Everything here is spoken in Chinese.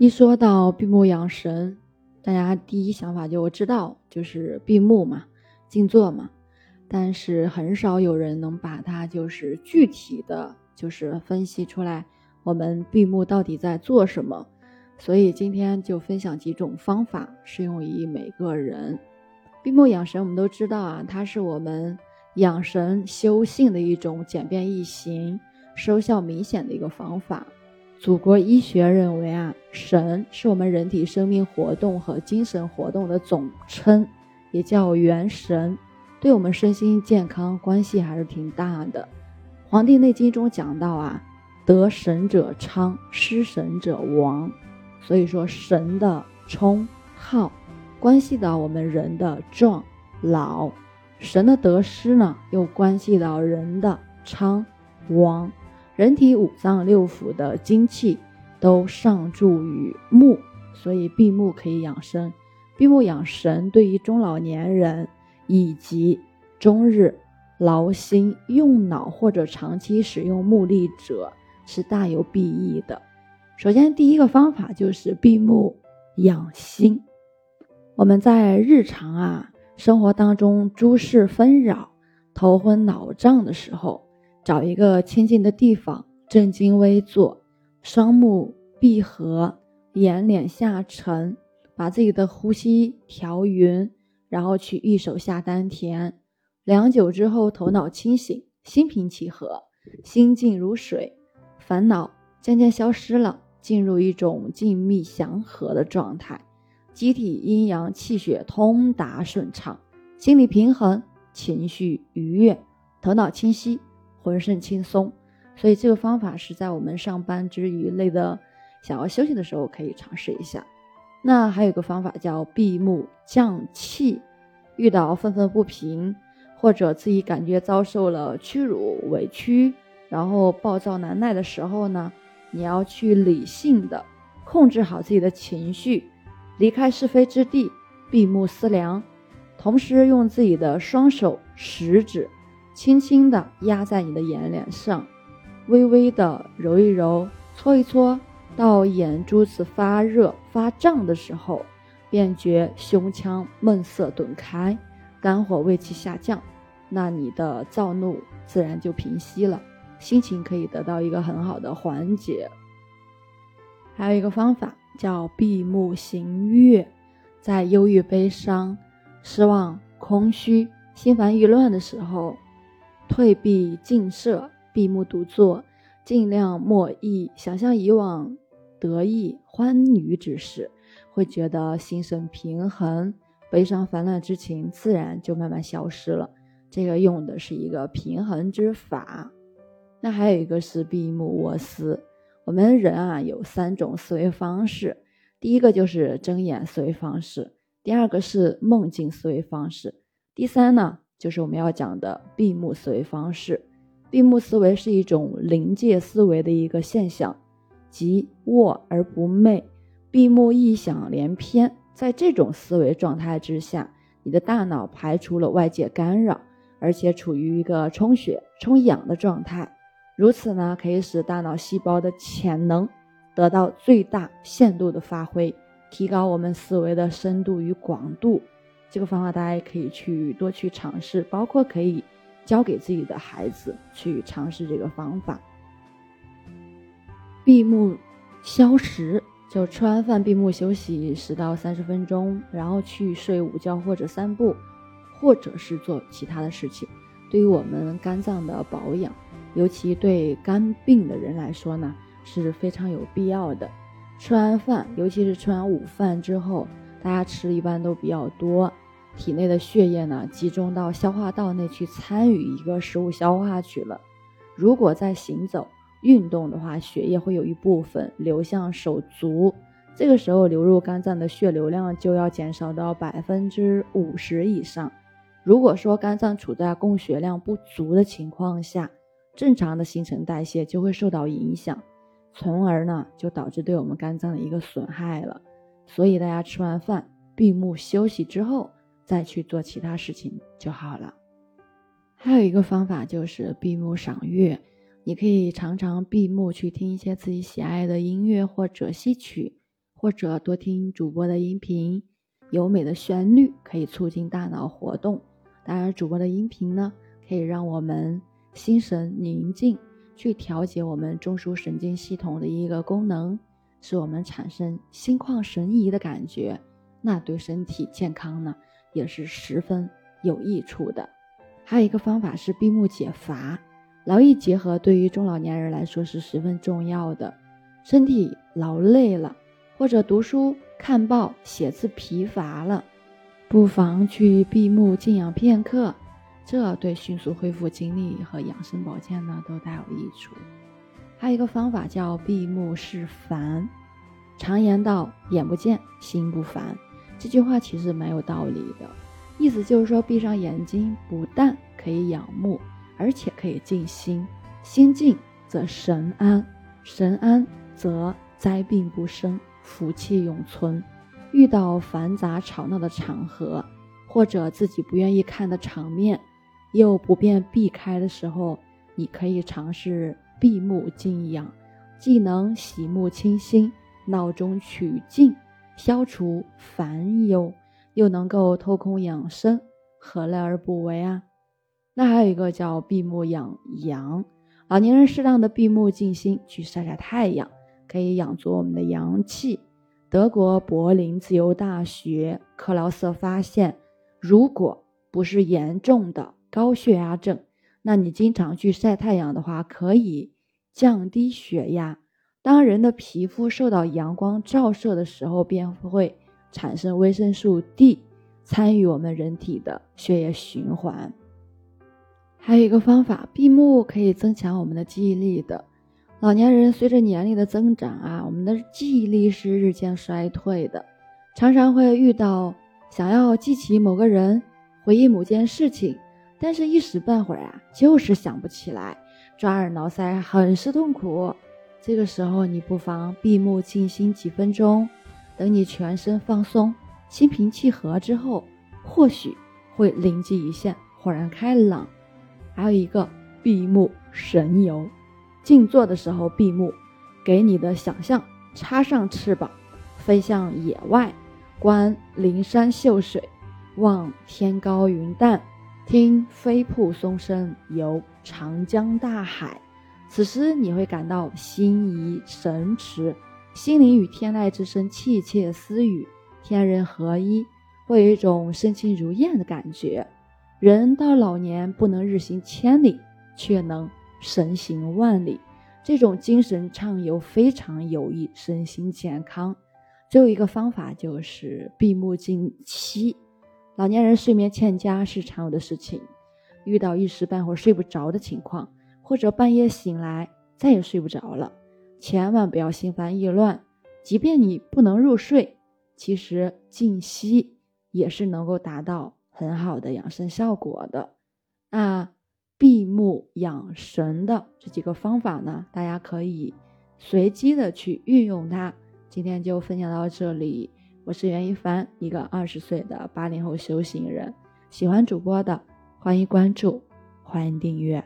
一说到闭目养神，大家第一想法就知道就是闭目嘛，静坐嘛。但是很少有人能把它就是具体的就是分析出来，我们闭目到底在做什么。所以今天就分享几种方法，适用于每个人。闭目养神，我们都知道啊，它是我们养神修性的一种简便易行、收效明显的一个方法。祖国医学认为啊，神是我们人体生命活动和精神活动的总称，也叫元神，对我们身心健康关系还是挺大的。《黄帝内经》中讲到啊，得神者昌，失神者亡。所以说，神的冲耗关系到我们人的壮老，神的得失呢，又关系到人的昌亡。人体五脏六腑的精气都上注于目，所以闭目可以养生。闭目养神对于中老年人以及终日劳心用脑或者长期使用目力者是大有裨益的。首先，第一个方法就是闭目养心。我们在日常啊生活当中诸事纷扰、头昏脑胀的时候。找一个清静的地方，正襟危坐，双目闭合，眼睑下沉，把自己的呼吸调匀，然后去一手下丹田。良久之后，头脑清醒，心平气和，心静如水，烦恼渐渐消失了，进入一种静谧祥和的状态，机体阴阳气血通达顺畅，心理平衡，情绪愉悦，头脑清晰。浑身轻松，所以这个方法是在我们上班之余累的想要休息的时候可以尝试一下。那还有个方法叫闭目降气。遇到愤愤不平，或者自己感觉遭受了屈辱、委屈，然后暴躁难耐的时候呢，你要去理性的控制好自己的情绪，离开是非之地，闭目思量，同时用自己的双手食指。轻轻地压在你的眼脸上，微微地揉一揉、搓一搓，到眼珠子发热发胀的时候，便觉胸腔闷塞顿开，肝火胃气下降，那你的躁怒自然就平息了，心情可以得到一个很好的缓解。还有一个方法叫闭目行月，在忧郁、悲伤、失望、空虚、心烦意乱的时候。退避静舍，闭目独坐，尽量莫忆，想象以往得意欢愉之事，会觉得心神平衡，悲伤烦乱之情自然就慢慢消失了。这个用的是一个平衡之法。那还有一个是闭目卧思。我们人啊有三种思维方式，第一个就是睁眼思维方式，第二个是梦境思维方式，第三呢？就是我们要讲的闭目思维方式。闭目思维是一种临界思维的一个现象，即卧而不寐，闭目异想连篇。在这种思维状态之下，你的大脑排除了外界干扰，而且处于一个充血、充氧的状态。如此呢，可以使大脑细胞的潜能得到最大限度的发挥，提高我们思维的深度与广度。这个方法大家也可以去多去尝试，包括可以教给自己的孩子去尝试这个方法。闭目消食，就吃完饭闭目休息十到三十分钟，然后去睡午觉或者散步，或者是做其他的事情。对于我们肝脏的保养，尤其对肝病的人来说呢，是非常有必要的。吃完饭，尤其是吃完午饭之后。大家吃的一般都比较多，体内的血液呢集中到消化道内去参与一个食物消化去了。如果在行走运动的话，血液会有一部分流向手足，这个时候流入肝脏的血流量就要减少到百分之五十以上。如果说肝脏处在供血量不足的情况下，正常的新陈代谢就会受到影响，从而呢就导致对我们肝脏的一个损害了。所以大家吃完饭闭目休息之后，再去做其他事情就好了。还有一个方法就是闭目赏月，你可以常常闭目去听一些自己喜爱的音乐或者戏曲，或者多听主播的音频，优美的旋律可以促进大脑活动。当然，主播的音频呢，可以让我们心神宁静，去调节我们中枢神经系统的一个功能，使我们产生心旷神怡的感觉。那对身体健康呢，也是十分有益处的。还有一个方法是闭目解乏，劳逸结合对于中老年人来说是十分重要的。身体劳累了，或者读书看报写字疲乏了，不妨去闭目静养片刻，这对迅速恢复精力和养生保健呢都大有益处。还有一个方法叫闭目释烦。常言道：“眼不见心不烦。”这句话其实蛮有道理的，意思就是说，闭上眼睛不但可以养目，而且可以静心。心静则神安，神安则灾病不生，福气永存。遇到繁杂吵闹的场合，或者自己不愿意看的场面，又不便避开的时候，你可以尝试闭目静养，既能洗目清心，脑中取静。消除烦忧，又能够透空养生，何乐而不为啊？那还有一个叫闭目养阳，老年人适当的闭目静心，去晒晒太阳，可以养足我们的阳气。德国柏林自由大学克劳瑟发现，如果不是严重的高血压症，那你经常去晒太阳的话，可以降低血压。当人的皮肤受到阳光照射的时候，便会产生维生素 D，参与我们人体的血液循环。还有一个方法，闭目可以增强我们的记忆力的。老年人随着年龄的增长啊，我们的记忆力是日渐衰退的，常常会遇到想要记起某个人、回忆某件事情，但是一时半会儿啊，就是想不起来，抓耳挠腮，很是痛苦。这个时候，你不妨闭目静心几分钟，等你全身放松、心平气和之后，或许会灵机一现，豁然开朗。还有一个闭目神游，静坐的时候闭目，给你的想象插上翅膀，飞向野外，观灵山秀水，望天高云淡，听飞瀑松声，游长江大海。此时你会感到心怡神驰，心灵与天籁之声窃窃私语，天人合一，会有一种身轻如燕的感觉。人到老年不能日行千里，却能神行万里，这种精神畅游非常有益身心健康。最后一个方法就是闭目静息。老年人睡眠欠佳是常有的事情，遇到一时半会儿睡不着的情况。或者半夜醒来再也睡不着了，千万不要心烦意乱。即便你不能入睡，其实静息也是能够达到很好的养生效果的。那闭目养神的这几个方法呢，大家可以随机的去运用它。今天就分享到这里，我是袁一凡，一个二十岁的八零后修行人。喜欢主播的，欢迎关注，欢迎订阅。